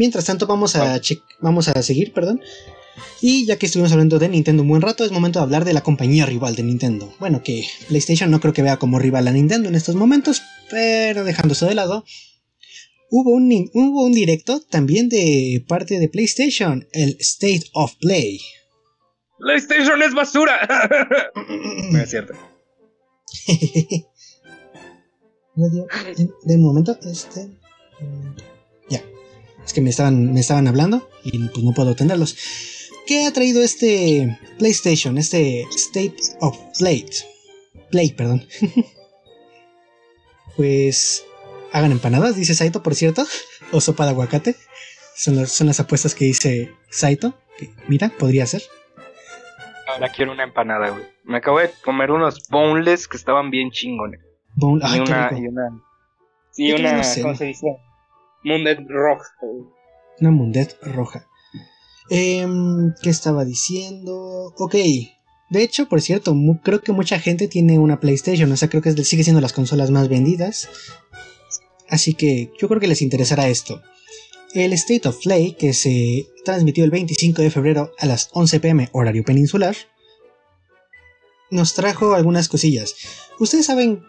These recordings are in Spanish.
Mientras tanto, vamos a, vamos a seguir, perdón. Y ya que estuvimos hablando de Nintendo un buen rato, es momento de hablar de la compañía rival de Nintendo. Bueno, que PlayStation no creo que vea como rival a Nintendo en estos momentos, pero dejándose de lado, hubo un, hubo un directo también de parte de PlayStation, el State of Play. PlayStation es basura. no es cierto. de, un momento, este. Ya. Es que me estaban, me estaban hablando y pues no puedo atenderlos. ¿Qué ha traído este PlayStation? Este State of Play. Play, perdón. pues hagan empanadas, dice Saito, por cierto. O sopa de aguacate. Son, son las apuestas que dice Saito. Que, mira, podría ser. Ahora quiero una empanada, güey. Me acabo de comer unos boneless que estaban bien chingones. Bone, y, una, y una. Y una. ¿Cómo se dice? Mundet roja. Una Mundet roja. Em, ¿Qué estaba diciendo? Ok. De hecho, por cierto, creo que mucha gente tiene una PlayStation. O sea, creo que sigue siendo las consolas más vendidas. Así que yo creo que les interesará esto. El State of Play, que se transmitió el 25 de febrero a las 11 pm horario peninsular, nos trajo algunas cosillas. Ustedes saben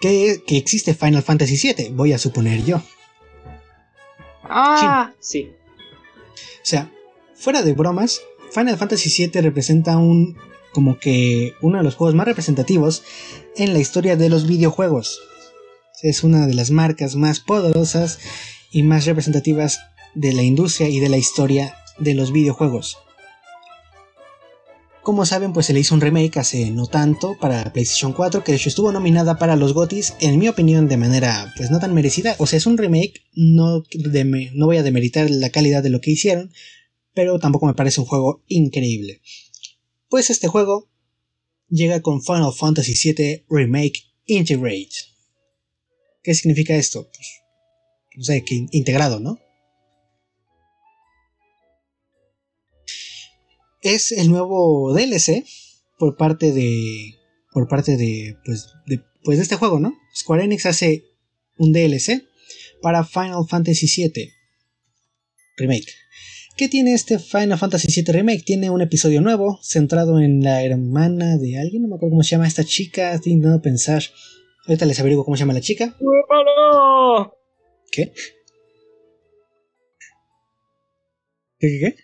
que, que existe Final Fantasy VII, voy a suponer yo. Ah, sí. O sea, fuera de bromas, Final Fantasy VII representa un como que uno de los juegos más representativos en la historia de los videojuegos. Es una de las marcas más poderosas y más representativas de la industria y de la historia de los videojuegos. Como saben, pues se le hizo un remake hace no tanto para PlayStation 4, que de hecho estuvo nominada para los GOTYs, en mi opinión, de manera pues no tan merecida. O sea, es un remake, no, no voy a demeritar la calidad de lo que hicieron, pero tampoco me parece un juego increíble. Pues este juego llega con Final Fantasy VII Remake Integrate. ¿Qué significa esto? Pues, no sé, que integrado, ¿no? Es el nuevo DLC por parte de. Por parte de. Pues de, pues de este juego, ¿no? Square Enix hace un DLC para Final Fantasy VII Remake. ¿Qué tiene este Final Fantasy VII Remake? Tiene un episodio nuevo centrado en la hermana de alguien, no me acuerdo cómo se llama esta chica, estoy intentando pensar. Ahorita les averiguo cómo se llama la chica. ¿Qué? ¿Qué? ¿Qué?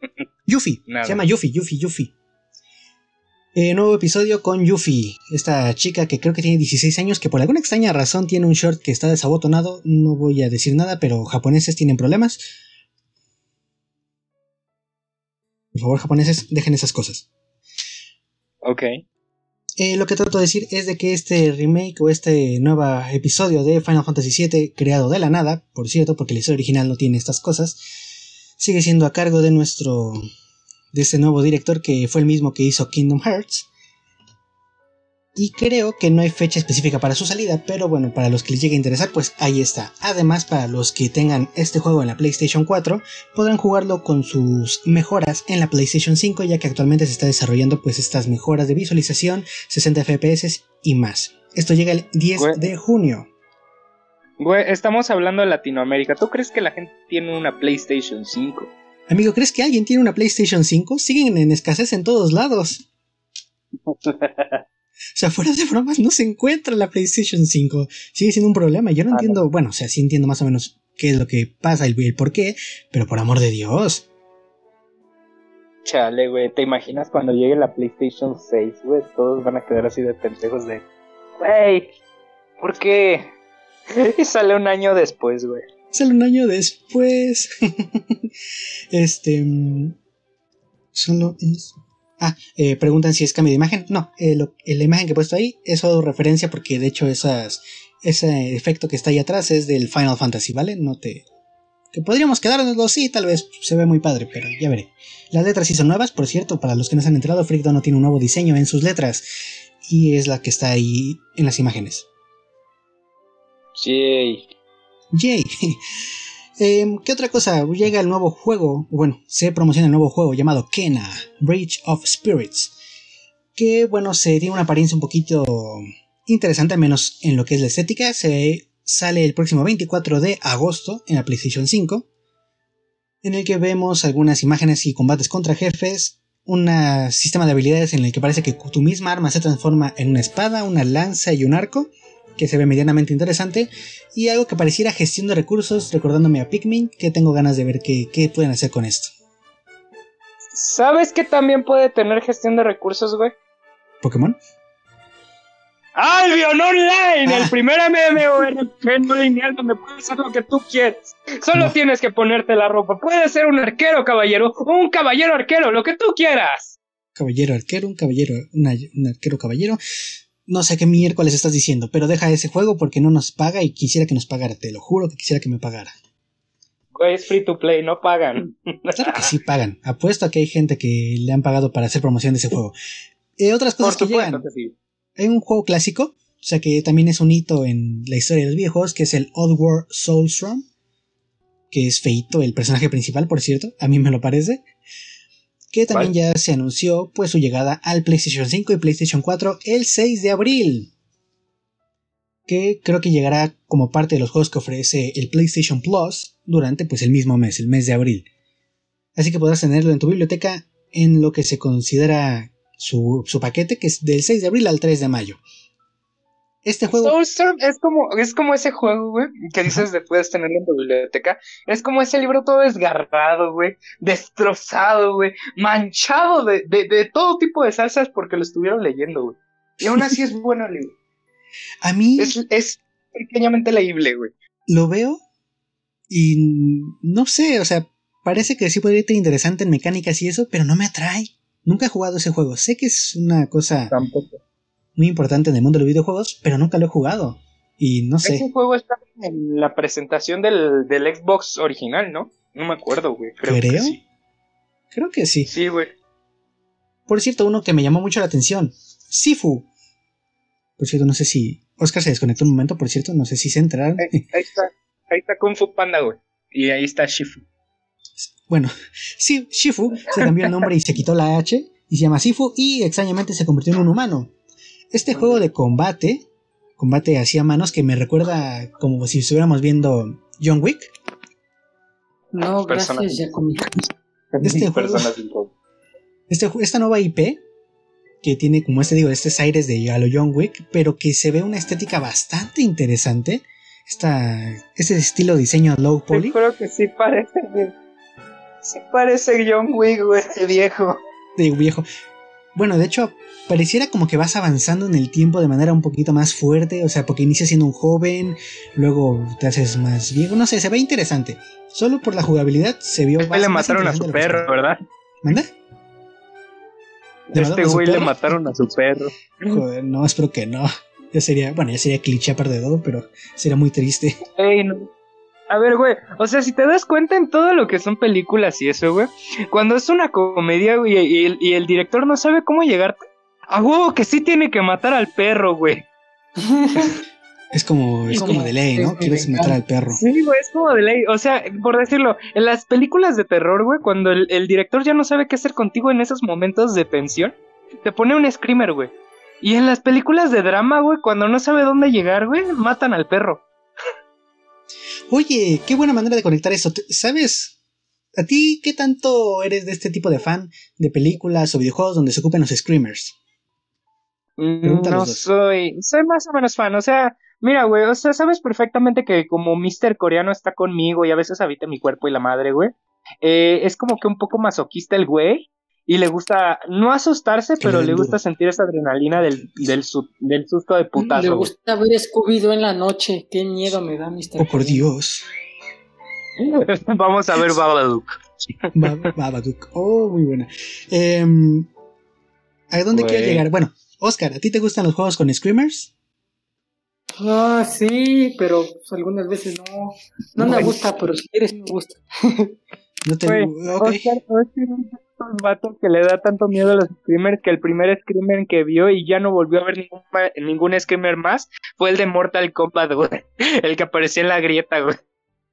qué? Yuffie. Se llama Yuffie, Yuffie, Yuffie. Eh, nuevo episodio con Yuffie, esta chica que creo que tiene 16 años, que por alguna extraña razón tiene un short que está desabotonado. No voy a decir nada, pero japoneses tienen problemas. Por favor, japoneses, dejen esas cosas. Ok. Eh, lo que trato de decir es de que este remake o este nuevo episodio de Final Fantasy VII, creado de la nada, por cierto, porque la historia original no tiene estas cosas, sigue siendo a cargo de nuestro. de este nuevo director que fue el mismo que hizo Kingdom Hearts y creo que no hay fecha específica para su salida, pero bueno, para los que les llegue a interesar, pues ahí está. Además, para los que tengan este juego en la PlayStation 4, podrán jugarlo con sus mejoras en la PlayStation 5, ya que actualmente se está desarrollando pues estas mejoras de visualización, 60 FPS y más. Esto llega el 10 de junio. Güey, estamos hablando de Latinoamérica. ¿Tú crees que la gente tiene una PlayStation 5? Amigo, ¿crees que alguien tiene una PlayStation 5? Siguen en escasez en todos lados. O sea, fuera de bromas, no se encuentra la PlayStation 5. Sigue siendo un problema. Yo no ah, entiendo, bueno, o sea, sí entiendo más o menos qué es lo que pasa, y el por qué, pero por amor de Dios. Chale, güey, ¿te imaginas cuando llegue la PlayStation 6, güey? Todos van a quedar así de pendejos de, güey, ¿por qué? Y sale un año después, güey. Sale un año después. este... Mm, solo es Ah, eh, preguntan si es cambio de imagen. No, eh, la imagen que he puesto ahí es solo referencia porque de hecho esas, ese efecto que está ahí atrás es del Final Fantasy, ¿vale? No te... Que podríamos quedárnoslo, sí, tal vez se ve muy padre, pero ya veré. Las letras sí son nuevas, por cierto, para los que no se han enterado, Freakdown no tiene un nuevo diseño en sus letras y es la que está ahí en las imágenes. Yay. Yay. Em, ¿Qué otra cosa? Llega el nuevo juego, bueno, se promociona el nuevo juego llamado Kena, Bridge of Spirits. Que bueno, se tiene una apariencia un poquito interesante, al menos en lo que es la estética. Se sale el próximo 24 de agosto en la PlayStation 5. en el que vemos algunas imágenes y combates contra jefes, un sistema de habilidades en el que parece que tu misma arma se transforma en una espada, una lanza y un arco, que se ve medianamente interesante, y algo que pareciera gestión de recursos, recordándome a Pikmin, que tengo ganas de ver qué, qué pueden hacer con esto. ¿Sabes qué también puede tener gestión de recursos, güey? ¿Pokémon? Albion Online, el ah. primer MMORPG no lineal donde puedes hacer lo que tú quieres. Solo tienes que ponerte la ropa. Puedes ser un arquero caballero o un caballero arquero, lo que tú quieras. Caballero arquero, un caballero, un arquero caballero. No sé qué miércoles estás diciendo, pero deja ese juego porque no nos paga y quisiera que nos pagara, te lo juro que quisiera que me pagara. Güey, es free to play, no pagan. Claro que sí pagan. Apuesto a que hay gente que le han pagado para hacer promoción de ese juego. Eh, otras cosas que llegan. Hay un juego clásico, o sea que también es un hito en la historia de los videojuegos, que es el Oddworld Soulstorm, que es feito, el personaje principal, por cierto, a mí me lo parece. Que también ya se anunció pues su llegada al PlayStation 5 y PlayStation 4 el 6 de abril. Que creo que llegará como parte de los juegos que ofrece el PlayStation Plus durante pues el mismo mes, el mes de abril. Así que podrás tenerlo en tu biblioteca en lo que se considera su, paquete, que es del 6 de abril al 3 de mayo. Este juego. Soulstorm es como, es como ese juego, güey, que dices de puedes tenerlo en tu biblioteca. Es como ese libro todo desgarrado, güey, destrozado, güey, manchado de, de, todo tipo de salsas porque lo estuvieron leyendo, güey. Y aún así es bueno el libro. A mí. Es, es pequeñamente leíble, güey. Lo veo y no sé, o sea, parece que sí podría ser interesante en mecánicas y eso, pero no me atrae. Nunca he jugado ese juego. Sé que es una cosa muy importante en el mundo de los videojuegos, pero nunca lo he jugado. Y no sé. Ese juego está en la presentación del, del Xbox original, ¿no? No me acuerdo, güey. Creo, Que sí. Creo que sí. Sí, güey. Por cierto, uno que me llamó mucho la atención. Sifu. Por cierto, no sé si. Oscar se desconectó un momento, por cierto, no sé si se enteraron. Ahí, ahí está. Ahí está Kung Fu Panda, güey. Y ahí está Shifu. Bueno, sí, Shifu se cambió el nombre y se quitó la H y se llama Sifu y extrañamente se convirtió en un humano. Este juego de combate, combate hacia manos que me recuerda como si estuviéramos viendo John Wick. No, gracias, Este juego, este, esta nueva IP que tiene como este digo, este aires de a John Wick, pero que se ve una estética bastante interesante. Esta, este estilo de diseño low poly. creo que sí parece Sí parece John Wick, güey, viejo. De viejo. Bueno, de hecho, pareciera como que vas avanzando en el tiempo de manera un poquito más fuerte, o sea, porque inicias siendo un joven, luego te haces más viejo, no sé, se ve interesante. Solo por la jugabilidad se vio Este le mataron a su perro, ¿verdad? ¿Manda? Este güey le mataron a su perro. Joder, no, espero que no. Ya sería, bueno, ya sería cliché aparte de todo, pero sería muy triste. Ey, no. A ver, güey, o sea, si te das cuenta en todo lo que son películas y eso, güey, cuando es una comedia, güey, y, el, director no sabe cómo llegarte, a huevo que sí tiene que matar al perro, güey. Es como, es como de ley, ¿no? Quieres matar al perro. Sí, güey, es como de ley. O sea, por decirlo, en las películas de terror, güey, cuando el, el director ya no sabe qué hacer contigo en esos momentos de tensión, te pone un screamer, güey. Y en las películas de drama, güey, cuando no sabe dónde llegar, güey, matan al perro. Oye, qué buena manera de conectar eso. ¿Sabes? ¿A ti qué tanto eres de este tipo de fan de películas o videojuegos donde se ocupen los screamers? Mm, no soy, soy más o menos fan, o sea, mira, güey, o sea, sabes perfectamente que como Mr. Coreano está conmigo y a veces habita mi cuerpo y la madre, güey, eh, es como que un poco masoquista el güey, y le gusta no asustarse, pero le gusta sentir esa adrenalina del, del, del susto de putazo. Le gusta ver escubido en la noche. Qué miedo me da, Mr. Oh, por Dios. Vamos a ver Babadook. Babadook. Oh, muy buena. Em, ¿A dónde quiero llegar? Bueno, Oscar, ¿a ti te gustan los juegos con screamers? Ah, sí, pero pues, algunas veces no. No me gusta, pero si quieres me gusta. no te Oscar, un vato que le da tanto miedo a los screamers que el primer screamer que vio y ya no volvió a ver ningún, ningún screamer más fue el de Mortal Kombat, güey. El que aparecía en la grieta, güey.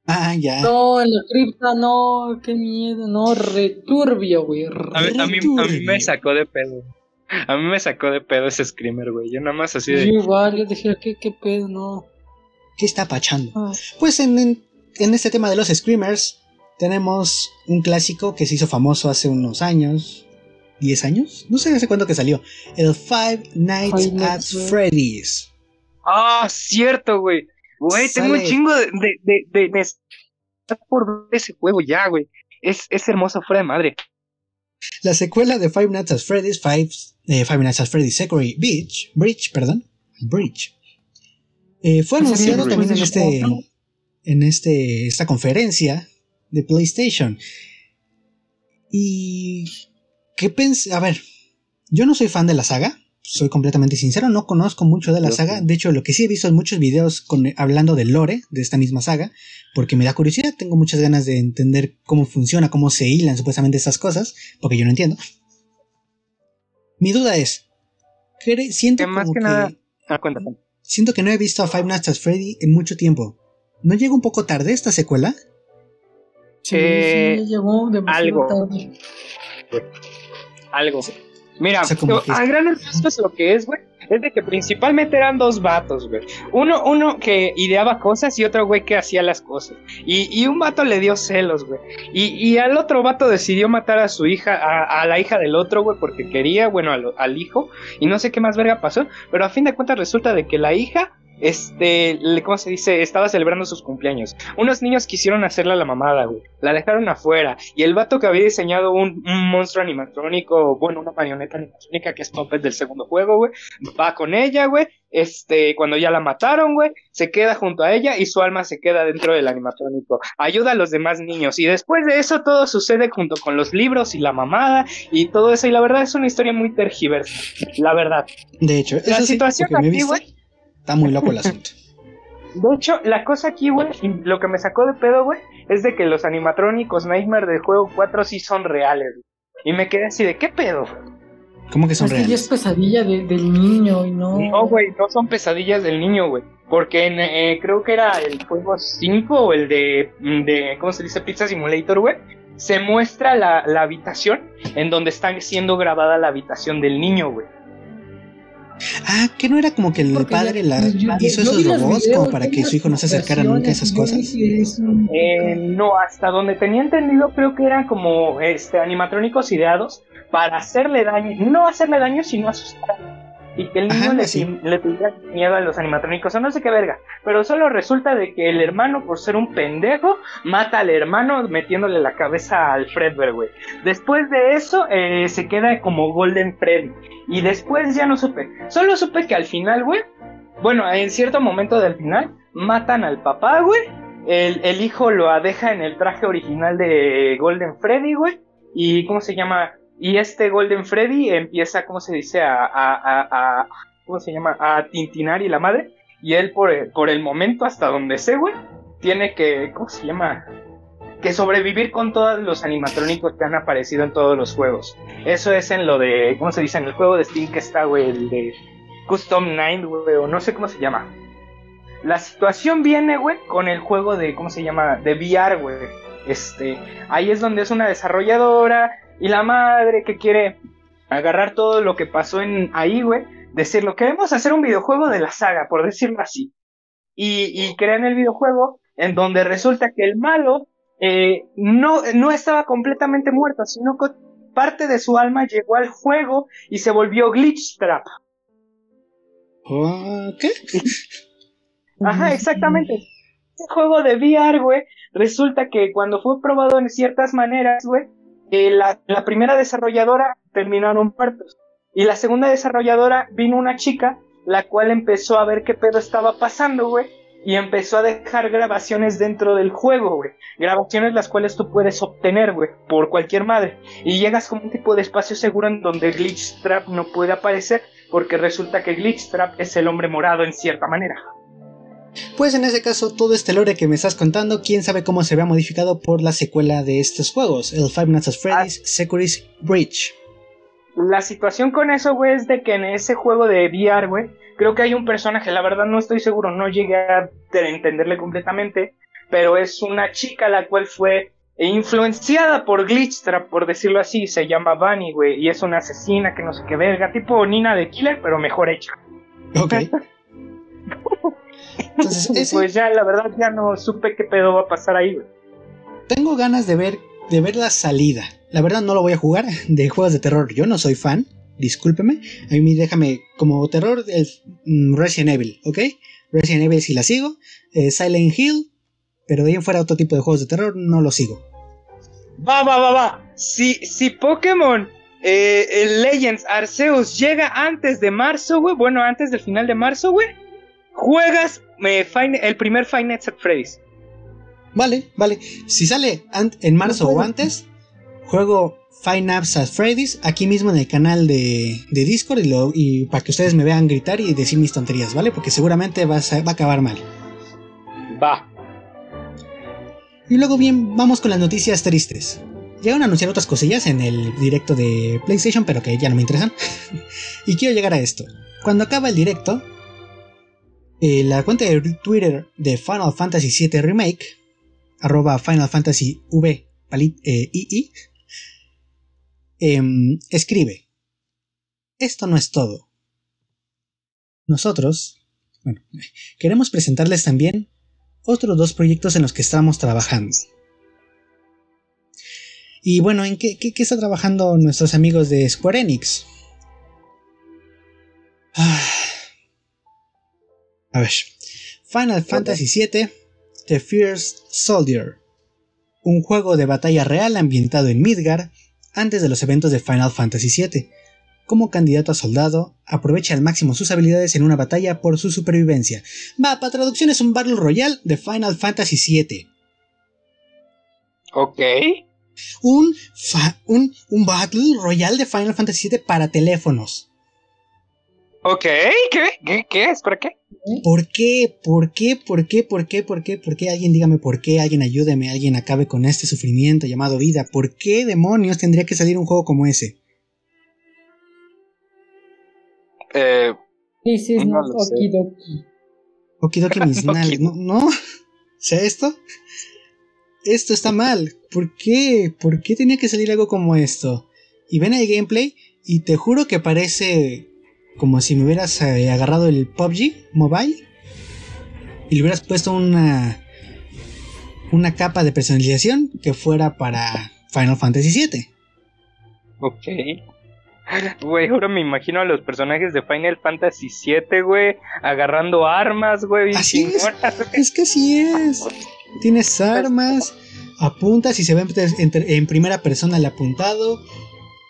Ah, ya. No, en la cripta, no, qué miedo, no, returbio, güey. A, a, mí, a mí me sacó de pedo. A mí me sacó de pedo ese screamer, güey. Yo nada más así de. Yo igual, yo dije, ¿qué, qué pedo? No. ¿Qué está pachando? Ah. Pues en, en, en, este tema de los screamers, tenemos un clásico que se hizo famoso hace unos años. ¿10 años? No sé hace cuándo que salió. El Five Nights at Freddy's. Ah, cierto, güey. Güey, tengo un chingo de, de, de, de, por ver ese juego ya, güey. Es, es hermoso fuera de madre. La secuela de Five Nights at Freddy's, Five, eh, Five Nights at Freddy's Security Beach, Bridge, perdón, Bridge, eh, fue anunciado también en este, en este, esta conferencia de PlayStation. Y qué pensé, a ver, yo no soy fan de la saga, soy completamente sincero, no conozco mucho de la saga. De hecho, lo que sí he visto es muchos videos con, hablando del lore de esta misma saga, porque me da curiosidad, tengo muchas ganas de entender cómo funciona, cómo se hilan supuestamente estas cosas, porque yo no entiendo. Mi duda es, siento más que, nada, ah, siento que no he visto a Five Nights at Freddy en mucho tiempo. ¿No llegó un poco tarde esta secuela? Sí, sí llegó demasiado algo. tarde. Algo. Mira, a gran esto es lo que es, güey. Es de que principalmente eran dos vatos, güey. Uno, uno que ideaba cosas y otro güey que hacía las cosas. Y, y un vato le dio celos, güey. Y, y, al otro vato decidió matar a su hija, a, la hija del otro, güey, porque quería, bueno, al, al hijo. Y no sé qué más verga pasó. Pero a fin de cuentas resulta de que la hija este, ¿cómo se dice? Estaba celebrando sus cumpleaños. Unos niños quisieron hacerla la mamada, güey. La dejaron afuera. Y el vato que había diseñado un, monstruo animatrónico, bueno, una marioneta animatrónica que es Puppet del segundo juego, güey, va con ella, güey. Este, cuando ya la mataron, güey, se queda junto a ella y su alma se queda dentro del animatrónico. Ayuda a los demás niños. Y después de eso todo sucede junto con los libros y la mamada y todo eso. Y la verdad es una historia muy tergiversa. La verdad. De hecho, la situación aquí, güey Está muy loco el asunto. De hecho, la cosa aquí, güey, lo que me sacó de pedo, güey, es de que los animatrónicos Nightmare del juego 4 sí son reales. Y me quedé así de, ¿qué pedo? ¿Cómo que son reales? Es pesadilla del niño y no... No, güey, no son pesadillas del niño, güey. Porque eh, creo que era el juego 5 o el de, de, ¿cómo se dice? Pizza Simulator, güey. Se muestra la, la habitación en donde está siendo grabada la habitación del niño, güey. Ah, que no era como que el padre la hizo esos robots como para que su hijo no se acercara nunca a esas cosas. Eh, no, hasta donde tenía entendido creo que eran como este animatrónicos ideados para hacerle daño, no hacerle daño sino asustar y que el niño le, le tuviera miedo a los animatrónicos o no sé qué verga. Pero solo resulta de que el hermano, por ser un pendejo, mata al hermano metiéndole la cabeza al Fredbear, güey. Después de eso, eh, se queda como Golden Freddy. Y después ya no supe. Solo supe que al final, güey, bueno, en cierto momento del final, matan al papá, güey. El, el hijo lo deja en el traje original de Golden Freddy, güey. Y, ¿cómo se llama? Y este Golden Freddy empieza, ¿cómo se dice? A, a, a, ¿cómo se llama? A tintinar y la madre. Y él por, por el momento, hasta donde sé, güey, tiene que, ¿cómo se llama? Que sobrevivir con todos los animatrónicos que han aparecido en todos los juegos. Eso es en lo de, ¿cómo se dice? En el juego de Steam que está, güey, el de Custom 9, güey, o no sé cómo se llama. La situación viene, güey, con el juego de, ¿cómo se llama? De VR, güey. Este, ahí es donde es una desarrolladora y la madre que quiere agarrar todo lo que pasó en ahí, güey, decirlo, queremos hacer un videojuego de la saga, por decirlo así. Y, y crean el videojuego en donde resulta que el malo eh, no, no estaba completamente muerto, sino que parte de su alma llegó al juego y se volvió Glitch Trap. ¿Qué? Ajá, exactamente. Este juego de VR, güey, resulta que cuando fue probado en ciertas maneras, güey, la, primera desarrolladora terminaron muertos. Y la segunda desarrolladora vino una chica, la cual empezó a ver qué pedo estaba pasando, güey. Y empezó a dejar grabaciones dentro del juego, güey. Grabaciones las cuales tú puedes obtener, güey, por cualquier madre. Y llegas como un tipo de espacio seguro en donde Glitch Trap no puede aparecer, porque resulta que Glitch Trap es el hombre morado en cierta manera. Pues en ese caso, todo este lore que me estás contando, quién sabe cómo se vea modificado por la secuela de estos juegos, el Five Nights at Freddy's ah. Security's Breach. La situación con eso, güey, es de que en ese juego de VR, güey, creo que hay un personaje, la verdad no estoy seguro, no llegué a entenderle completamente, pero es una chica la cual fue influenciada por Glitchtrap, por decirlo así, se llama Bunny, güey, y es una asesina que no sé qué verga, tipo Nina de Killer, pero mejor hecha. Ok. Entonces, pues ya, la verdad, ya no supe qué pedo va a pasar ahí, güey. tengo ganas de ver, de ver la salida. La verdad no lo voy a jugar de juegos de terror. Yo no soy fan, discúlpeme. A mí déjame como terror el mm, Resident Evil, ¿ok? Resident Evil si la sigo. Eh, Silent Hill, pero de ahí en fuera otro tipo de juegos de terror no lo sigo. Va, va, va, va. Si, si Pokémon eh, Legends Arceus llega antes de marzo, güey, bueno, antes del final de marzo, güey, juegas eh, el primer Five Nights at Freddy's. Vale, vale. Si sale en marzo o antes, juego Five Nights at Freddy's aquí mismo en el canal de, Discord y, y, para que ustedes me vean gritar y decir mis tonterías, ¿vale? Porque seguramente va a, va a acabar mal. Va. Y luego bien, vamos con las noticias tristes. Llegaron a anunciar otras cosillas en el directo de PlayStation, pero que ya no me interesan. y quiero llegar a esto. Cuando acaba el directo, eh, la cuenta de Twitter de Final Fantasy VII Remake, arroba Final Fantasy V eh, em, escribe, esto no es todo. Nosotros, bueno, queremos presentarles también otros dos proyectos en los que estamos trabajando. Y bueno, ¿en qué, qué, está trabajando nuestros amigos de Square Enix? Ah. A ver. Final Fantasy VII The Fierce Soldier. Un juego de batalla real ambientado en Midgar antes de los eventos de Final Fantasy VII. Como candidato a soldado, aprovecha al máximo sus habilidades en una batalla por su supervivencia. Va, para traducción es un Battle Royale de Final Fantasy VII. Ok. Un, un, un Battle Royale de Final Fantasy VII para teléfonos. Ok, ¿qué? ¿Qué, qué es? ¿Para qué? ¿Por qué? ¿Por qué? ¿Por qué? ¿Por qué? ¿Por qué? ¿Por qué? Alguien dígame por qué, alguien ayúdeme, alguien acabe con este sufrimiento llamado vida. ¿Por qué demonios tendría que salir un juego como ese? Eh, sí, sí, no, Okidoki. Okidoki mis ¿no? ¿No? O sea, esto esto está mal. ¿Por qué? ¿Por qué tenía que salir algo como esto? Y ven el gameplay y te juro que parece como si me hubieras eh, agarrado el PUBG Mobile y le hubieras puesto una una capa de personalización que fuera para Final Fantasy VII. Ok. Güey, ahora me imagino a los personajes de Final Fantasy VII, güey, agarrando armas, güey. Así es. Es que así es. Tienes armas, apuntas y se ve en, primera persona el apuntado.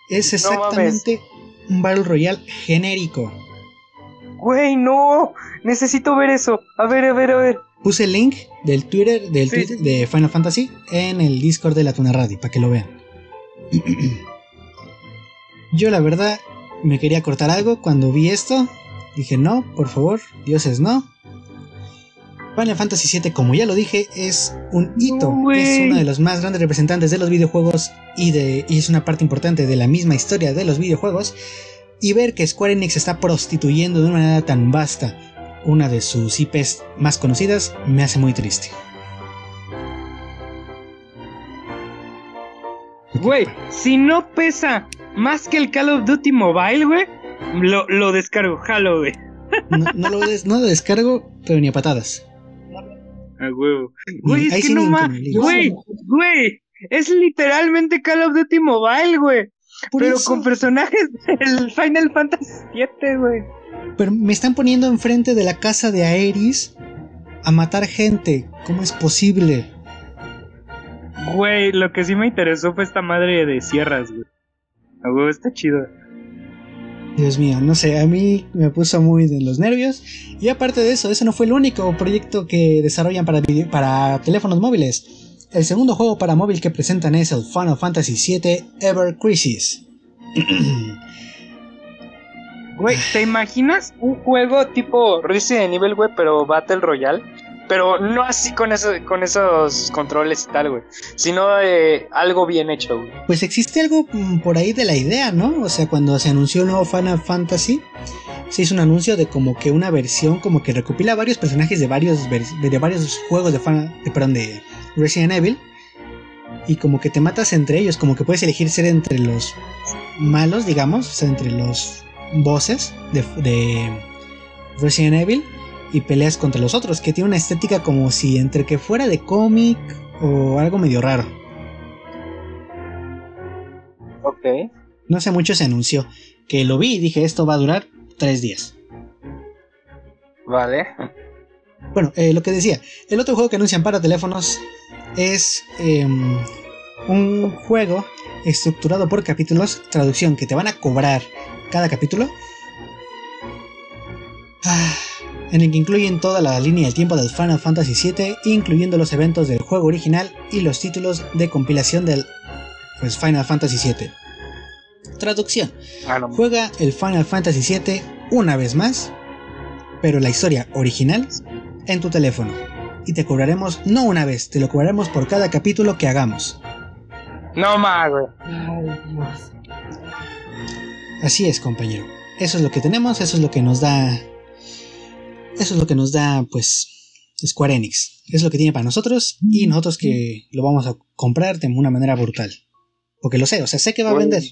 Es exactamente un Battle Royale genérico. Güey, no, necesito ver eso. A ver, a ver, a ver. Puse el link del Twitter, del de Final Fantasy en el Discord de la Tuna Radio para que lo vean. Yo la verdad me quería cortar algo cuando vi esto. Dije, no, por favor, dioses no. Final Fantasy VII, como ya lo dije, es un hito. es uno de los más grandes representantes de los videojuegos y, de, y es una parte importante de la misma historia de los videojuegos. Y ver que Square Enix está prostituyendo de una manera tan vasta una de sus IPs más conocidas me hace muy triste. Güey, si no pesa más que el Call of Duty Mobile, güey, lo, descargo, jalo, güey. No, lo no lo descargo, pero ni a patadas. A huevo. Güey, es que no más. Güey, güey. Es literalmente Call of Duty Mobile, güey. pero con personajes del Final Fantasy VII, güey. Pero me están poniendo enfrente de la casa de Aeris a matar gente. ¿Cómo es posible? Güey, lo que sí me interesó fue esta madre de sierras, güey. A huevo, está chido. Dios mío, no sé, a mí me puso muy de los nervios. Y aparte de eso, ese no fue el único proyecto que desarrollan para, para teléfonos móviles. El segundo juego para móvil que presentan es el Final Fantasy VII Ever Crisis. Güey, ¿te imaginas un juego tipo Resident Evil, güey, pero Battle Royale? Pero no así con, eso, con esos controles y tal, güey. Sino eh, algo bien hecho, güey. Pues existe algo mm, por ahí de la idea, ¿no? O sea, cuando se anunció el nuevo Final Fantasy, se hizo un anuncio de como que una versión como que recopila varios personajes de varios, de varios juegos de, Final, de, perdón, de Resident Evil. Y como que te matas entre ellos, como que puedes elegir ser entre los malos, digamos, o sea, entre los bosses de, de Resident Evil y peleas contra los otros, que tiene una estética como si entre que fuera de cómic o algo medio raro. Ok. No hace mucho se anunció que lo vi y dije esto va a durar tres días. Vale. Bueno, eh, lo que decía, el otro juego que anuncian para teléfonos es em, un juego estructurado por capítulos, traducción que te van a cobrar cada capítulo, ah, en el que incluyen toda la línea del tiempo del Final Fantasy VII, incluyendo los eventos del juego original y los títulos de compilación del pues, Final Fantasy VII. Traducción. Ah. Juega el Final Fantasy VII una vez más, pero la historia original en tu teléfono. Y te cobraremos no una vez, te lo cobraremos por cada capítulo que hagamos. No más, güey. Ay, Dios. Así es, compañero. Eso es lo que tenemos, eso es lo que nos da. Eso es lo que nos da, pues, Square Enix. Eso es lo que tiene para nosotros y nosotros que lo vamos a comprar de una manera brutal. Porque lo sé, o sea, sé que va a vender.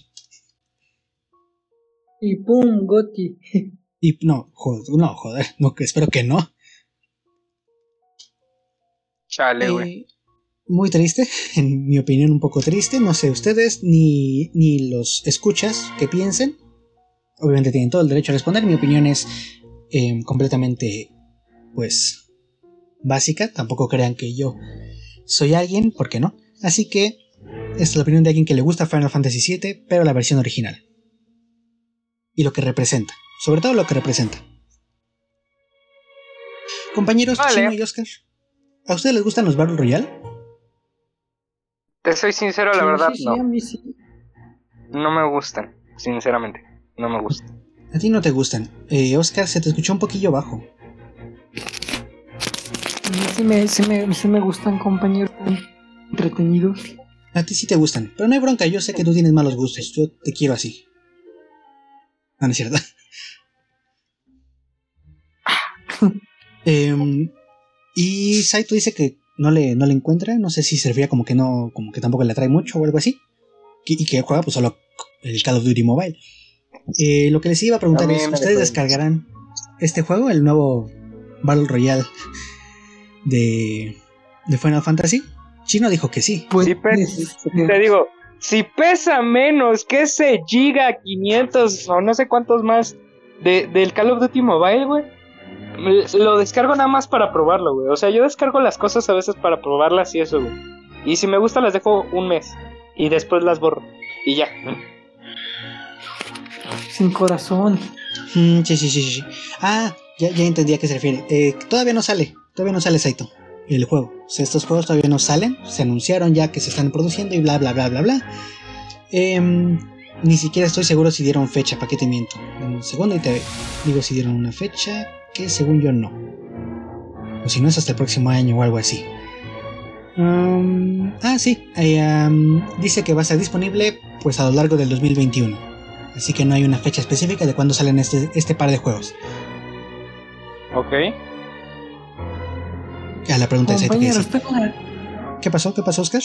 Y pum, Goti. Y no, joder, no, joder, no, espero que no. Chale, güey. Eh, muy triste, en mi opinión un poco triste. No sé ustedes ni, ni los escuchas que piensen. Obviamente tienen todo el derecho a responder. Mi opinión es eh, completamente, pues, básica. Tampoco crean que yo soy alguien, porque no. Así que esta es la opinión de alguien que le gusta Final Fantasy VII, pero la versión original. Y lo que representa. Sobre todo lo que representa. Compañeros, Vale. Chino y Oscar, ¿a ustedes les gustan los Battle Royale? Te soy sincero, la Sí, verdad, sí, sí, no. a mí sí. No me gustan, sinceramente. No me gustan. A ti no te gustan. Eh, Oscar, se te escuchó un poquillo bajo. Sí me, sí me, sí me gustan compañeros entretenidos. A ti sí te gustan. Pero no hay bronca, yo sé que tú tienes malos gustos. Yo te quiero así. No, no es cierto. Em, y Saito dice que no le, no le encuentra. No sé si se refiere como que no, como que tampoco le atrae mucho o algo así. Que- Y que juega pues solo el Call of Duty Mobile. Eh, lo que les iba a preguntar es, ¿ustedes descargarán este juego, el nuevo Battle Royale de, de Final Fantasy? Chino dijo que sí. Pues, Sí, pero- Te digo, si pesa menos que ese Giga 500 o no sé cuántos más de, del Call of Duty Mobile, güey, lo descargo nada más para probarlo, güey. O sea, yo descargo las cosas a veces para probarlas y eso, güey. Y si me gusta las dejo un mes y después las borro y ya. Sin corazón. Mm, sí, sí, sí, sí. Ah, ya, ya entendí a qué se refiere. Eh, todavía no sale, todavía no sale Saito, el juego. Estos juegos todavía no salen, se anunciaron ya que se están produciendo y bla, bla, bla, bla, bla. Em, ni siquiera estoy seguro si dieron fecha, ¿para qué te miento? Un segundo y te digo si dieron una fecha que según yo no. O si no es hasta el próximo año o algo así. Ah, sí, eh, dice que va a estar disponible pues a lo largo del 2021. Así que no hay una fecha específica de cuándo salen este, este par de juegos. Ok. A la pregunta de una, ¿Qué pasó? ¿Qué pasó, Oscar?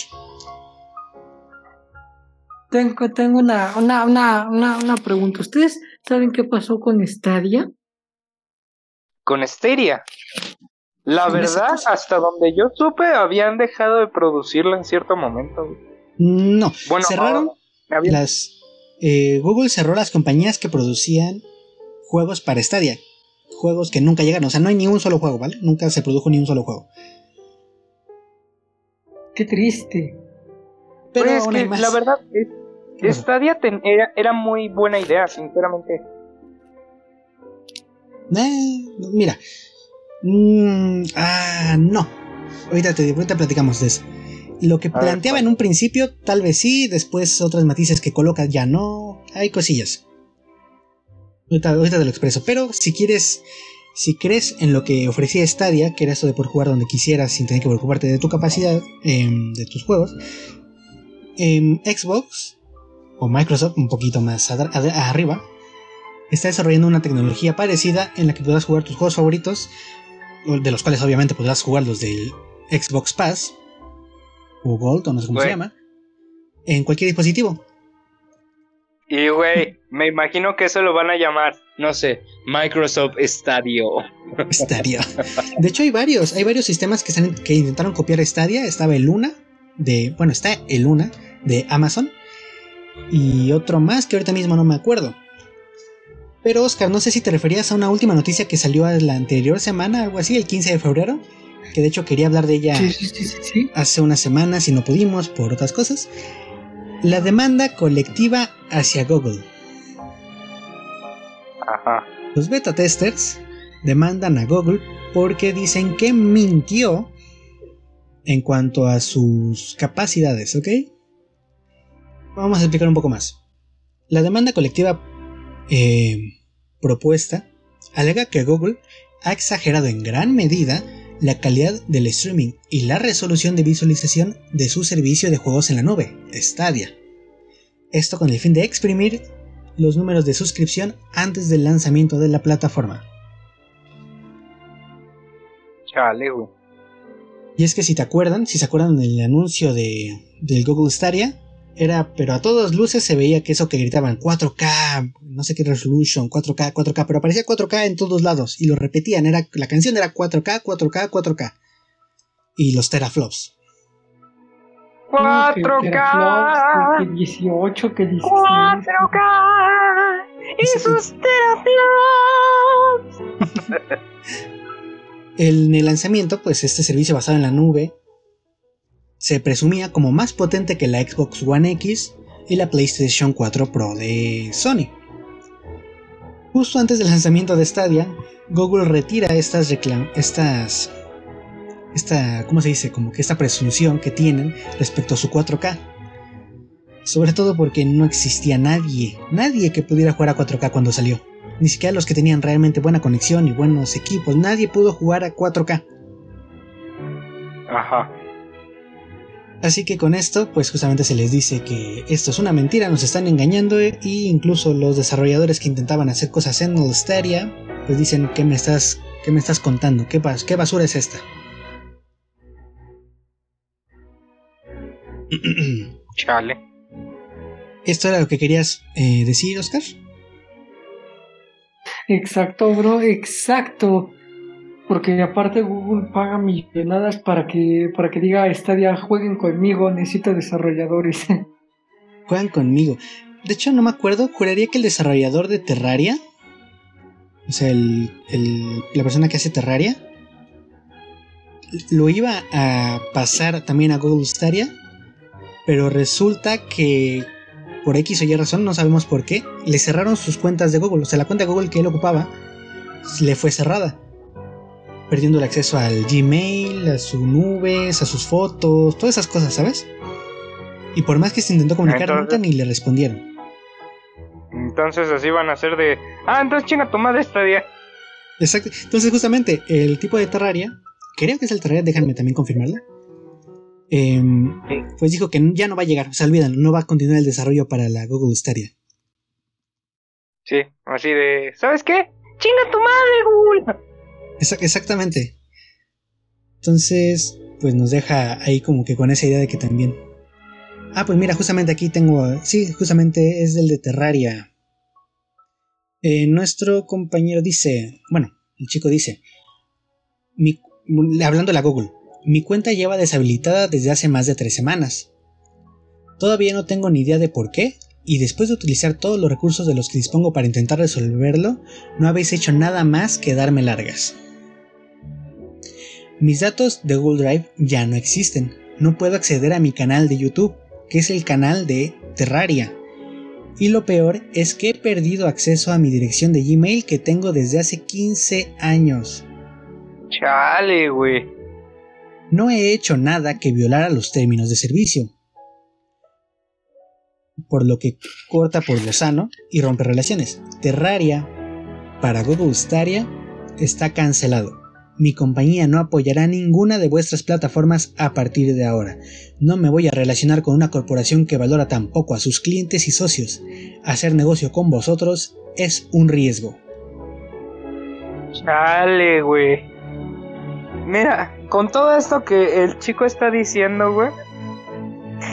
tengo, tengo una, una, una, una, una pregunta. ¿Ustedes saben qué pasó con Stadia? Con Stadia. La verdad, hasta donde yo supe, habían dejado de producirla en cierto momento. No, Bueno, cerraron las... eh, Google cerró las compañías que producían juegos para Stadia. Juegos que nunca llegaron. O sea, no hay ni un solo juego, ¿vale? Nunca se produjo ni un solo juego. Qué triste. Pero Pues es que más. la verdad, es-. Stadia ten- era, era muy buena idea, sinceramente. Eh, mira. Mm, ah, no. Ahorita, te, ahorita platicamos de eso. Lo que planteaba en un principio, tal vez sí. Después otras matices que coloca ya no. Hay cosillas. Ahorita, ahorita te lo expreso. Pero si quieres. Si crees en lo que ofrecía Stadia, que era eso de poder jugar donde quisieras sin tener que preocuparte de tu capacidad em, de tus juegos, em, Xbox o Microsoft, un poquito más arriba, está desarrollando una tecnología parecida en la que podrás jugar tus juegos favoritos, de los cuales obviamente podrás jugar los del Xbox Pass o Gold, o no sé cómo se llama, en cualquier dispositivo. Y, güey, me imagino que eso lo van a llamar, no sé, Microsoft Stadio. Stadia. De hecho, hay varios, hay varios sistemas que, que intentaron copiar Stadia. Estaba el Luna, de, bueno, está el Luna de Amazon. Y otro más que ahorita mismo no me acuerdo. Pero Oscar, no sé si te referías a una última noticia que salió la anterior semana, algo así, el 15 de febrero. Que de hecho quería hablar de ella hace unas semanas y no pudimos por otras cosas. La demanda colectiva hacia Google. Ajá. Los beta testers demandan a Google porque dicen que mintió en cuanto a sus capacidades, ¿ok? Vamos a explicar un poco más. La demanda colectiva eh, propuesta alega que Google ha exagerado en gran medida la calidad del streaming y la resolución de visualización de su servicio de juegos en la nube, Stadia. Esto con el fin de exprimir los números de suscripción antes del lanzamiento de la plataforma. Chale, Y es que si te acuerdan, si se acuerdan del anuncio de, del Google Stadia, era, pero a todas luces se veía que eso que gritaban 4K, no sé qué resolution, 4K, 4K, pero aparecía 4K en todos lados y lo repetían, era, la canción era 4K, 4K, 4K. Y los teraflops. 4K, que 18, que 16. 4K y sus teraflops. en el lanzamiento, pues este servicio basado en la nube se presumía como más potente que la Xbox One X y la PlayStation 4 Pro de Sony. Justo antes del lanzamiento de Stadia, Google retira estas estas esta ¿cómo se dice? como que esta presunción que tienen respecto a su 4K. Sobre todo porque no existía nadie, nadie que pudiera jugar a 4K cuando salió. Ni siquiera los que tenían realmente buena conexión y buenos equipos, nadie pudo jugar a 4K. Ajá. Así que con esto, pues justamente se les dice que esto es una mentira, nos están engañando e incluso los desarrolladores que intentaban hacer cosas en Stadia, pues dicen, ¿qué me estás, qué me estás contando? ¿Qué, ¿Qué basura es esta? Chale. ¿Esto era lo que querías eh, decir, Oscar? Exacto, bro, exacto. Porque aparte Google paga millonadas para que, para que diga Stadia, jueguen conmigo, necesito desarrolladores. Juegan conmigo. De hecho, no me acuerdo, juraría que el desarrollador de Terraria, o sea, el, la persona que hace Terraria, lo iba a pasar también a Google Stadia, pero resulta que por X o Y razón, no sabemos por qué, le cerraron sus cuentas de Google. O sea, la cuenta de Google que él ocupaba le fue cerrada perdiendo el acceso al Gmail, a sus nubes, a sus fotos, todas esas cosas, ¿sabes? Y por más que se intentó comunicar, nunca ni le respondieron. Entonces así van a ser de... Ah, entonces chinga tu madre esta día. Exacto. Entonces justamente el tipo de Terraria, creo que es el Terraria, déjenme también confirmarlo. Em, pues dijo que ya no va a llegar, o sea, olvídalo, no va a continuar el desarrollo para la Google Stadia. Sí, así de... ¿Sabes qué? Chinga tu madre, Google exactamente. Entonces, pues nos deja ahí como que con esa idea de que también. Ah, pues mira, justamente aquí tengo. Sí, justamente es del de Terraria. Eh, nuestro compañero dice. Bueno, el chico dice. Mi, hablando la Google. Mi cuenta lleva deshabilitada desde hace más de tres semanas. Todavía no tengo ni idea de por qué, y después de utilizar todos los recursos de los que dispongo para intentar resolverlo, no habéis hecho nada más que darme largas. Mis datos de Google Drive ya no existen. No puedo acceder a mi canal de YouTube, que es el canal de Terraria. Y lo peor es que he perdido acceso a mi dirección de Gmail que tengo desde hace 15 años. Chale, güey. No he hecho nada que violara los términos de servicio. Por lo que corta por lo sano y rompe relaciones. Terraria para Google Stadia está cancelado. Mi compañía no apoyará ninguna de vuestras plataformas a partir de ahora. No me voy a relacionar con una corporación que valora tan poco a sus clientes y socios. Hacer negocio con vosotros es un riesgo. Chale, güey. Mira, con todo esto que el chico está diciendo, güey.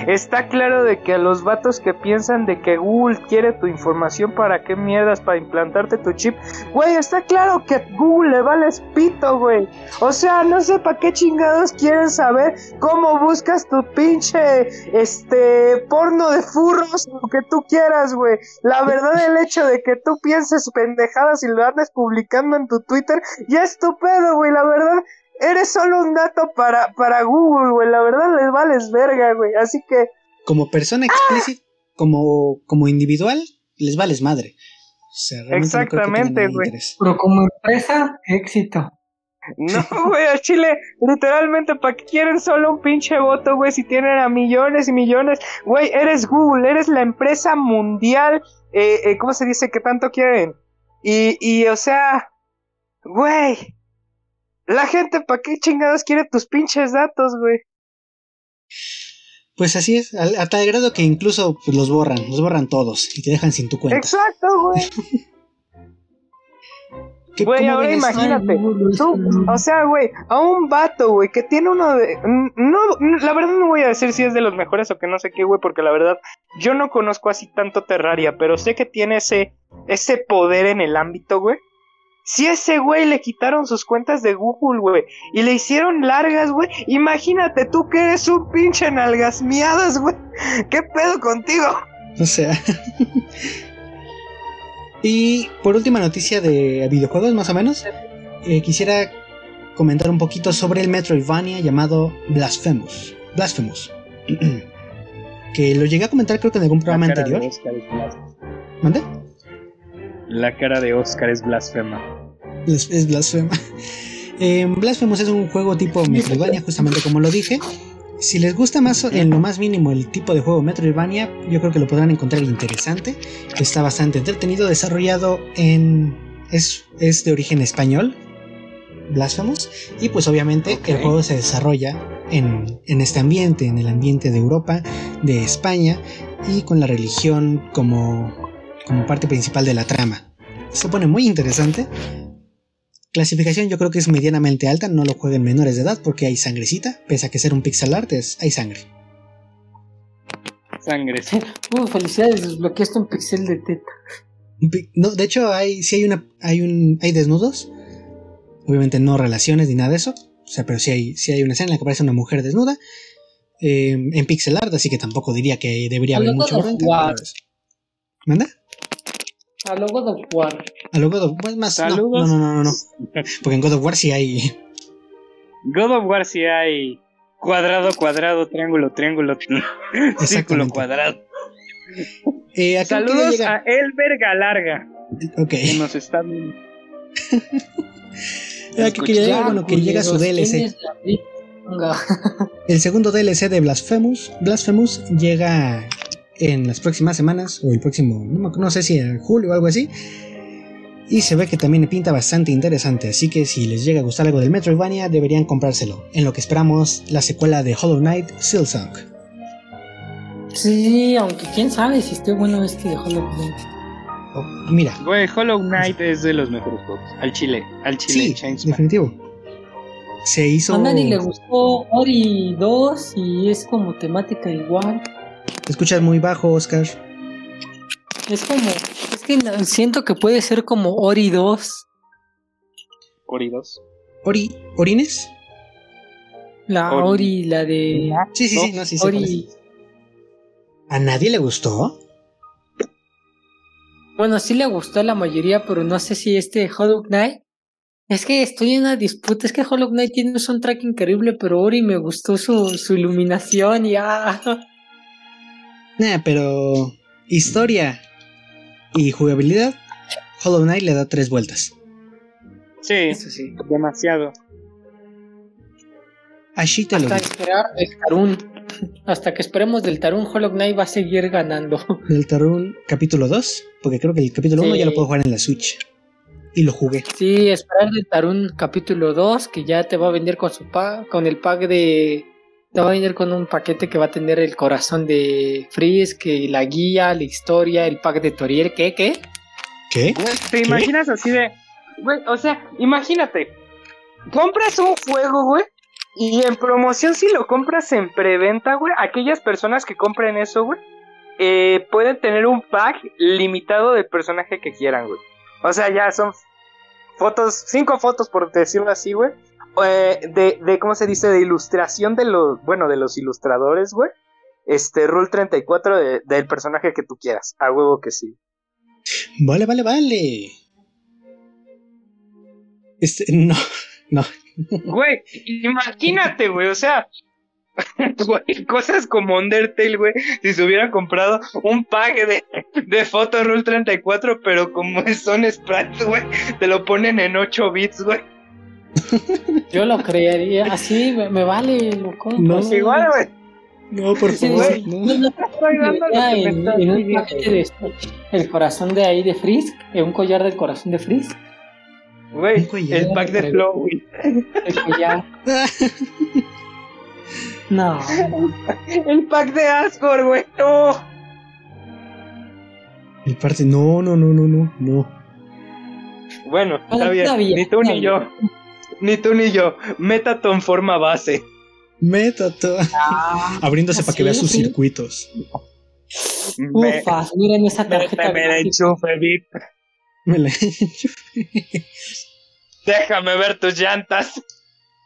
Está claro de que a los vatos que piensan de que Google quiere tu información para qué mierdas, para implantarte tu chip, güey, está claro que a Google le vale pito, güey. O sea, no sé para qué chingados quieren saber cómo buscas tu pinche, este, porno de furros, lo que tú quieras, güey. La verdad, el hecho de que tú pienses pendejadas y lo andes publicando en tu Twitter, ya es tu güey, la verdad eres solo un dato para, para Google, güey. La verdad les vales verga, güey. Así que. Como persona explícita, como, como individual, les vales madre. O sea, Exactamente, güey. Pero como empresa, éxito. No, güey, a Chile, literalmente, ¿para qué quieren solo un pinche voto, güey? Si tienen a millones y millones. Güey, eres Google, eres la empresa mundial. Eh, eh, ¿Cómo se dice que tanto quieren? Y, y o sea, güey, la gente, ¿para qué chingados quiere tus pinches datos, güey? Pues así es, a, tal grado que incluso pues, los borran, los borran todos y te dejan sin tu cuenta. Exacto, güey. Güey, ahora imagínate, o sea, güey, a un vato, güey, que tiene uno de... No, la verdad no voy a decir si es de los mejores o que no sé qué, güey, porque la verdad yo no conozco así tanto Terraria, pero sé que tiene ese, ese poder en el ámbito, güey. Si ese güey le quitaron sus cuentas de Google, güey, y le hicieron largas, güey, imagínate tú que eres un pinche nalgas miadas, güey. ¿Qué pedo contigo? O sea. y por última noticia de videojuegos, más o menos, eh, quisiera comentar un poquito sobre el Metroidvania llamado Blasphemous. Blasphemous. que lo llegué a comentar creo que en algún programa anterior. ¿Mande? La cara de Oscar es blasfema. Es, blasfema. Eh, Blasphemous es un juego tipo Metroidvania, justamente como lo dije. Si les gusta más en lo más mínimo el tipo de juego Metroidvania, yo creo que lo podrán encontrar interesante. Está bastante entretenido, desarrollado en... es, es de origen español, Blasphemous. Y pues obviamente el juego se desarrolla en, en, este ambiente, en el ambiente de Europa, de España, y con la religión como como parte principal de la trama. Se pone muy interesante. Clasificación yo creo que es medianamente alta, no lo jueguen menores de edad porque hay sangrecita, pese a que ser un pixel art es, hay sangre. Sangre. Uh, felicidades, desbloqueaste un pixel de teta. No, de hecho hay, sí hay una, hay un, hay desnudos. Obviamente no relaciones ni nada de eso. O sea, pero sí hay, sí hay una escena en la que aparece una mujer desnuda. Eh, en pixel art, así que tampoco diría que debería haber mucho. ¿Manda? A lo God of War. A lo God of War más. No, no, no, no, no. Porque en God of War sí hay. God of War sí hay cuadrado, cuadrado, triángulo, triángulo, círculo, cuadrado. Eh, Saludos a Elber Galarga. Ok. Que nos está viendo. que quería llegar, bueno, que llega su DLC. El segundo DLC de Blasphemous, Blasphemous llega en las próximas semanas, o el próximo, no, sé si en julio o algo así. Y se ve que también pinta bastante interesante, así que si les llega a gustar algo del Metroidvania, deberían comprárselo, en lo que esperamos la secuela de Hollow Knight Silksong. Sí, aunque quién sabe si esté bueno este de Hollow Knight. Oh, mira. Güey, Hollow Knight es de los mejores juegos. Al chile, al chile. Sí, definitivo. Se hizo... A nadie le gustó Ori 2 y es como temática igual. Te escuchas muy bajo, Oscar. Es como. Es que siento que puede ser como Ori 2. Ori 2. Ori. ¿Orines? La Ori, la de. Sí, sí, sí, no, sí, Ori. ¿A nadie le gustó? Bueno, sí le gustó a la mayoría, pero no sé si este Hollow Knight. Es que estoy en una disputa. Es que Hollow Knight tiene un soundtrack increíble, pero Ori me gustó su, su iluminación y ah. Nah, pero historia y jugabilidad, Hollow Knight le da tres vueltas. Sí, Eso sí. demasiado. Así te Hasta esperar el Tarun. Hasta que esperemos del Tarun, Hollow Knight va a seguir ganando. Del Tarun capítulo 2, porque creo que el capítulo 1 ya lo puedo jugar en la Switch. Y lo jugué. Sí, esperar del Tarun capítulo 2, que ya te va a vender con su pack, con el pack de te va a venir con un paquete que va a tener el corazón de Freeze, que la guía, la historia, el pack de Toriel, ¿qué? ¿Qué? ¿Qué? ¿Te imaginas así de... Güey, o sea, imagínate. Compras un juego, güey. Y en promoción, si lo compras en preventa, güey, aquellas personas que compren eso, güey, eh, pueden tener un pack limitado del personaje que quieran, güey. O sea, ya son fotos, cinco fotos, por decirlo así, güey. Eh, de, de, ¿cómo se dice? De ilustración de los, bueno, de los ilustradores, güey. Este, Rule 34 de, del personaje que tú quieras. A huevo que sí. Vale, vale, vale. Este, no, no. Güey, imagínate, güey, o sea, güey, cosas como Undertale, güey, si se hubieran comprado un pack de, de Photo Rule 34, pero como son sprites, güey, te lo ponen en 8 bits, güey. Yo lo creería, así me, vale, loco. No, pues igual, güey. No, por favor. no. el corazón de ahí de Frisk, un collar del corazón de Frisk. Güey, el pack de Flow, güey. El collar. no. El pack de Asgore, güey. No. El parte, no, no, no, no, no, no. Bueno, está bien. Ni tú ni yo. Ni tú ni yo. Metaton forma base. Metaton. Ah, Abriéndose para que vea sus circuitos. Ufas, miren esa tarjeta. Me, la enchufe, VIP. Me la enchufe. Déjame ver tus llantas.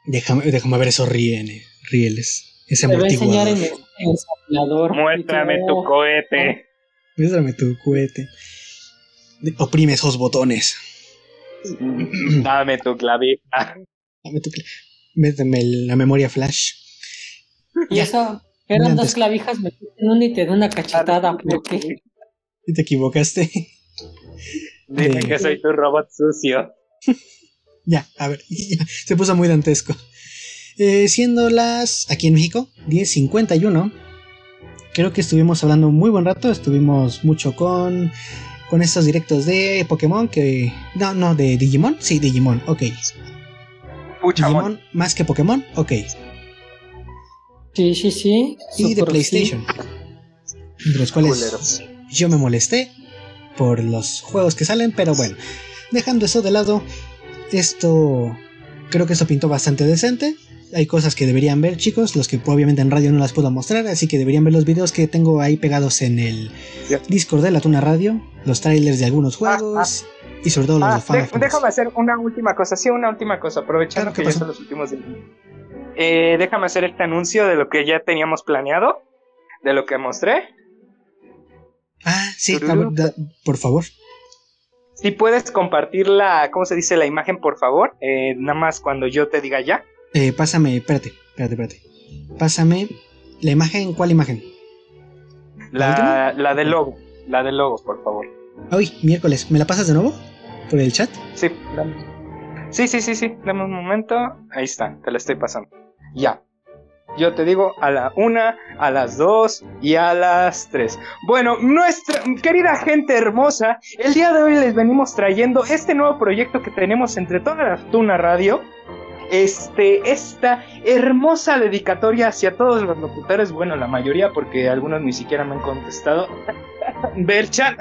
Déjame, déjame ver esos rieles. rieles. Ese Te voy a enseñar en el, en Muéstrame tu cohete. Muéstrame tu cohete. Oprime esos botones. Dame tu clavija. Dame tu clavija. Méteme la memoria flash. Y eso, eran dos clavijas, me en una y te da una cachetada. ¿Por qué? ¿Y te equivocaste? Dime que soy tu robot sucio. ya, a ver, se puso muy dantesco. Eh, siendo las, aquí en México, 10.51. Creo que estuvimos hablando un muy buen rato. Estuvimos mucho con con estos directos de Pokémon que... No, no, de Digimon. Sí, Digimon, ok. Digimon más que Pokémon, ok. Sí, sí, sí. Y de PlayStation. De los cuales yo me molesté por los juegos que salen, pero bueno. Dejando eso de lado, esto... Creo que esto pintó bastante decente hay cosas que deberían ver, chicos, los que obviamente en radio no las puedo mostrar, así que deberían ver los videos que tengo ahí pegados en el Discord de la Tuna Radio, los trailers de algunos ah, juegos ah. y sobre todo los ah, de Déjame hacer una última cosa, sí, una última cosa, aprovechando que ya son los últimos días. Eh, déjame hacer este anuncio de lo que ya teníamos planeado, de lo que mostré. Ah, sí, por favor. Si puedes compartir la, ¿cómo se dice? La imagen, por favor. Eh, nada más cuando yo te diga ya. Eh, pásame, espérate, espérate, espérate. Pásame la imagen, ¿cuál imagen? La, la, del logo, la del logo, por favor. Uy, miércoles, ¿me la pasas de nuevo? ¿Por el chat? Sí, sí, sí, sí, sí, dame un momento. Ahí está, te la estoy pasando. Ya. Yo te digo a la una, a las dos y a las tres. Bueno, nuestra querida gente hermosa, el día de hoy les venimos trayendo este nuevo proyecto que tenemos entre toda la Tuna Radio este, esta hermosa dedicatoria hacia todos los locutores, bueno, la mayoría, porque algunos ni siquiera me han contestado. Berchan.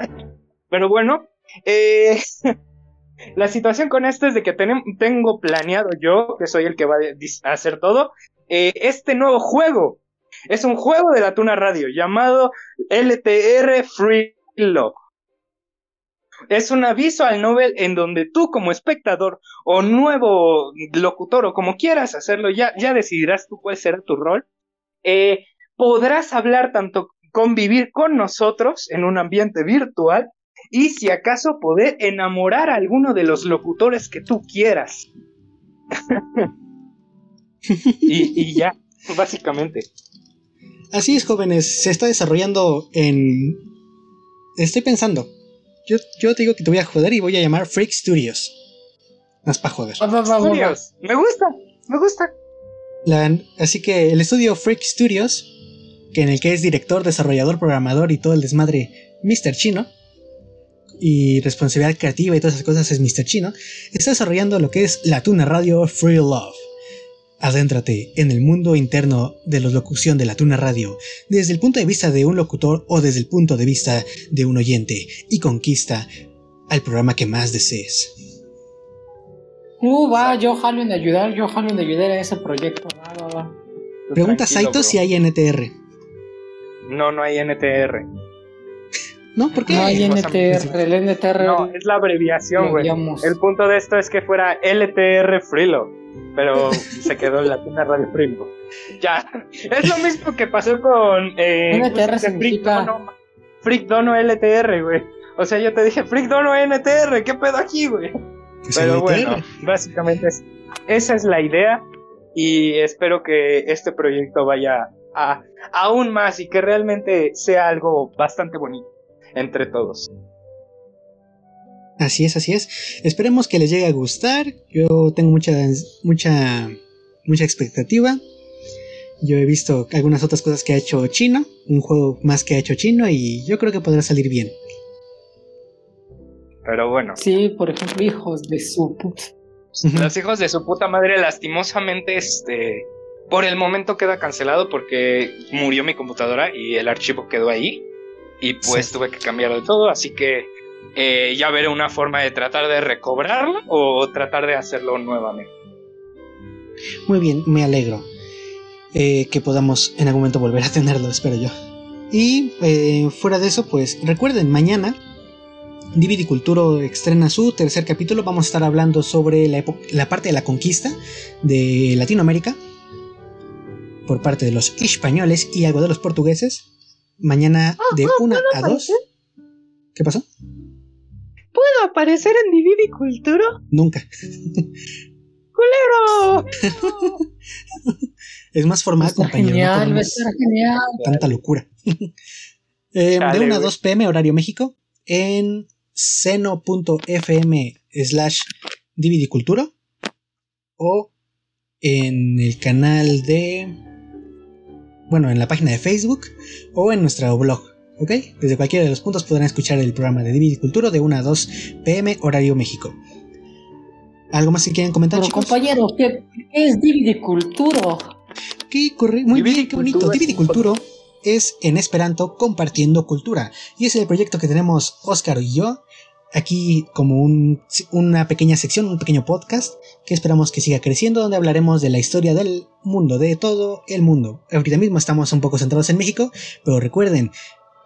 Pero bueno, eh, la situación con esto es de que tengo planeado yo, que soy el que va a hacer todo, eh, este nuevo juego. Es un juego de la Tuna Radio llamado LTR Free Love. Es un aviso al Nobel en donde tú como espectador o nuevo locutor o como quieras hacerlo, ya, ya decidirás tú cuál será tu rol. Eh, podrás hablar tanto, convivir con nosotros en un ambiente virtual y si acaso poder enamorar a alguno de los locutores que tú quieras. y, y ya, básicamente. Así es, jóvenes, se está desarrollando en... Estoy pensando, yo, te digo que te voy a joder y voy a llamar Freak Studios. Más para joder. Studios. Me gusta, me gusta. así que el estudio Freak Studios, que en el que es director, desarrollador, programador y todo el desmadre Mr. Chino, y responsabilidad creativa y todas esas cosas es Mr. Chino, está desarrollando lo que es la Tuna Radio Free Love Adéntrate en el mundo interno de la locución de la Tuna Radio, desde el punto de vista de un locutor o desde el punto de vista de un oyente, y conquista al programa que más desees. Uh, va, yo jalo en ayudar, yo jalo en ayudar a ese proyecto, va, Pregunta Saito si hay NTR. No, no hay NTR. ¿No? ¿Por qué? No hay NTR. El NTR. No, es la abreviación, güey. El punto de esto es que fuera LTR Freelo. Pero se quedó en la tienda Radio Freelo. Ya. Es lo mismo que pasó con. Eh, NTR. Freak Dono LTR, güey. O sea, yo te dije Freak Dono NTR. ¿Qué pedo aquí, güey? Pero bueno, básicamente es, esa es la idea. Y espero que este proyecto vaya a, aún más y que realmente sea algo bastante bonito entre todos. Así es, así es. Esperemos que les llegue a gustar. Yo tengo mucha, mucha, mucha expectativa. Yo he visto algunas otras cosas que ha hecho Chino, un juego más que ha hecho Chino y yo creo que podrá salir bien. Pero bueno. Sí, por ejemplo, hijos de su puta. Los hijos de su puta madre, lastimosamente, este, por el momento queda cancelado porque murió mi computadora y el archivo quedó ahí. Y pues tuve que cambiar de todo, así que eh, ya veré una forma de tratar de recobrarlo o tratar de hacerlo nuevamente. Muy bien, me alegro. Eh, que podamos en algún momento volver a tenerlo, espero yo. Y eh, fuera de eso, pues recuerden, mañana DVD Culturo estrena su tercer capítulo. Vamos a estar hablando sobre la, la parte de la conquista de Latinoamérica por parte de los españoles y algo de los portugueses. Mañana ah, de 1 a 2. ¿Qué pasó? ¿Puedo aparecer en DVD Culturo? Nunca. ¡Culero! es más formal, compañero. Genial, no genial. Tanta locura. Eh, de 1 a 2 pm, horario México, en seno.fm slash Culturo o en el canal de bueno en la página de Facebook o en nuestro blog ¿ok? desde cualquiera de los puntos podrán escuchar el programa de Culturo de 1 a 2 pm horario México ¿algo más que quieren comentar chicos? compañero ¿qué es Dividiculturo? ¿Qué corre? muy bien qué bonito Culturo es en Esperanto compartiendo cultura y es el proyecto que tenemos Oscar y yo aquí como una pequeña sección, un pequeño podcast que esperamos que siga creciendo, donde hablaremos de la historia del mundo, de todo el mundo. Ahorita mismo estamos un poco centrados en México, pero recuerden,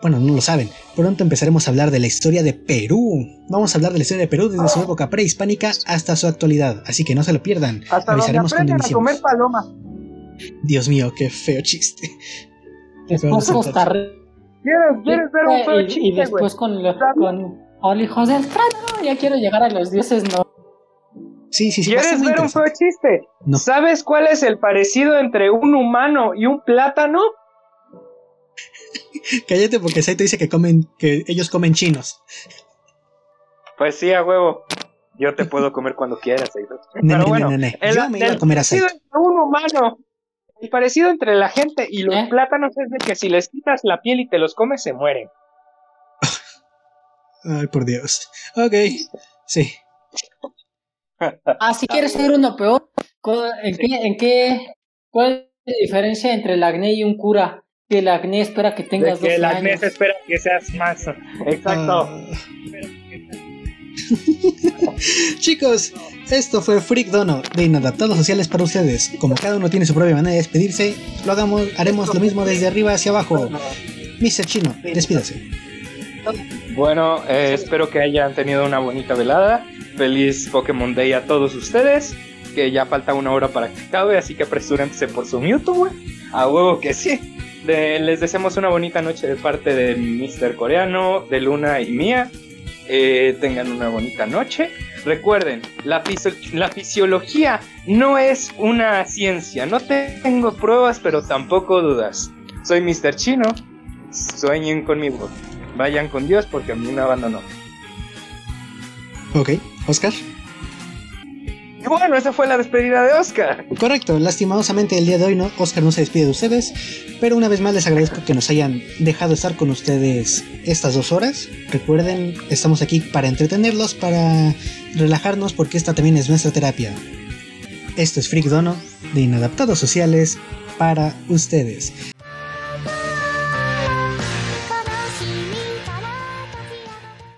bueno, no lo saben, pronto empezaremos a hablar de la historia de Perú. Vamos a hablar de la historia de Perú desde su época prehispánica hasta su actualidad, así que no se lo pierdan. Hasta Avisaremos cuando a comer paloma. Dios mío, qué feo chiste. Después ¿Quieres, ¿Quieres ver un feo chiste, Y después con, con Hola, hijos del trueno, ya quiero llegar a los dioses, no. Sí, sí, sí. ¿Quieres ver un feo chiste? No. ¿Sabes cuál es el parecido entre un humano y un plátano? Cállate porque Saito dice que comen, que ellos comen chinos. Pues sí, a huevo. Yo te puedo comer cuando quieras, Saito. Pero bueno, el, Yo me iba a comer a Saito. un humano. El parecido entre la gente y los ¿Eh? plátanos es de que si les quitas la piel y te los comes, se mueren. Ay, por Dios. Ok, sí. Ah, si quieres ser uno peor, ¿en qué, en qué, ¿cuál es la diferencia entre el acné y un cura? Que el acné espera que tengas que el acné espera que seas más. Exacto. Ah. Chicos, esto fue Freak Dono de Inadaptados Sociales para ustedes. Como cada uno tiene su propia manera de despedirse, lo hagamos, haremos lo mismo desde arriba hacia abajo. Mr. Chino, despídase. Bueno, eh, espero que hayan tenido una bonita velada. Feliz Pokémon Day a todos ustedes. Que ya falta una hora para que acabe, así que apresúrense por su Mewtwo, güey. A huevo que sí. Les deseamos una bonita noche de parte de Mr. Coreano, de Luna y mía. Eh, tengan una bonita noche. Recuerden, la, la fisiología no es una ciencia. No tengo pruebas, pero tampoco dudas. Soy Mr. Chino. Sueñen conmigo vayan con Dios porque a mí me abandonó. Ok, Oscar. Y bueno, esa fue la despedida de Oscar. Correcto, lastimosamente el día de hoy Oscar no se despide de ustedes, pero una vez más les agradezco que nos hayan dejado estar con ustedes estas dos horas. Recuerden, estamos aquí para entretenerlos, para relajarnos, porque esta también es nuestra terapia. Esto es Freak Dono de Inadaptados Sociales para ustedes.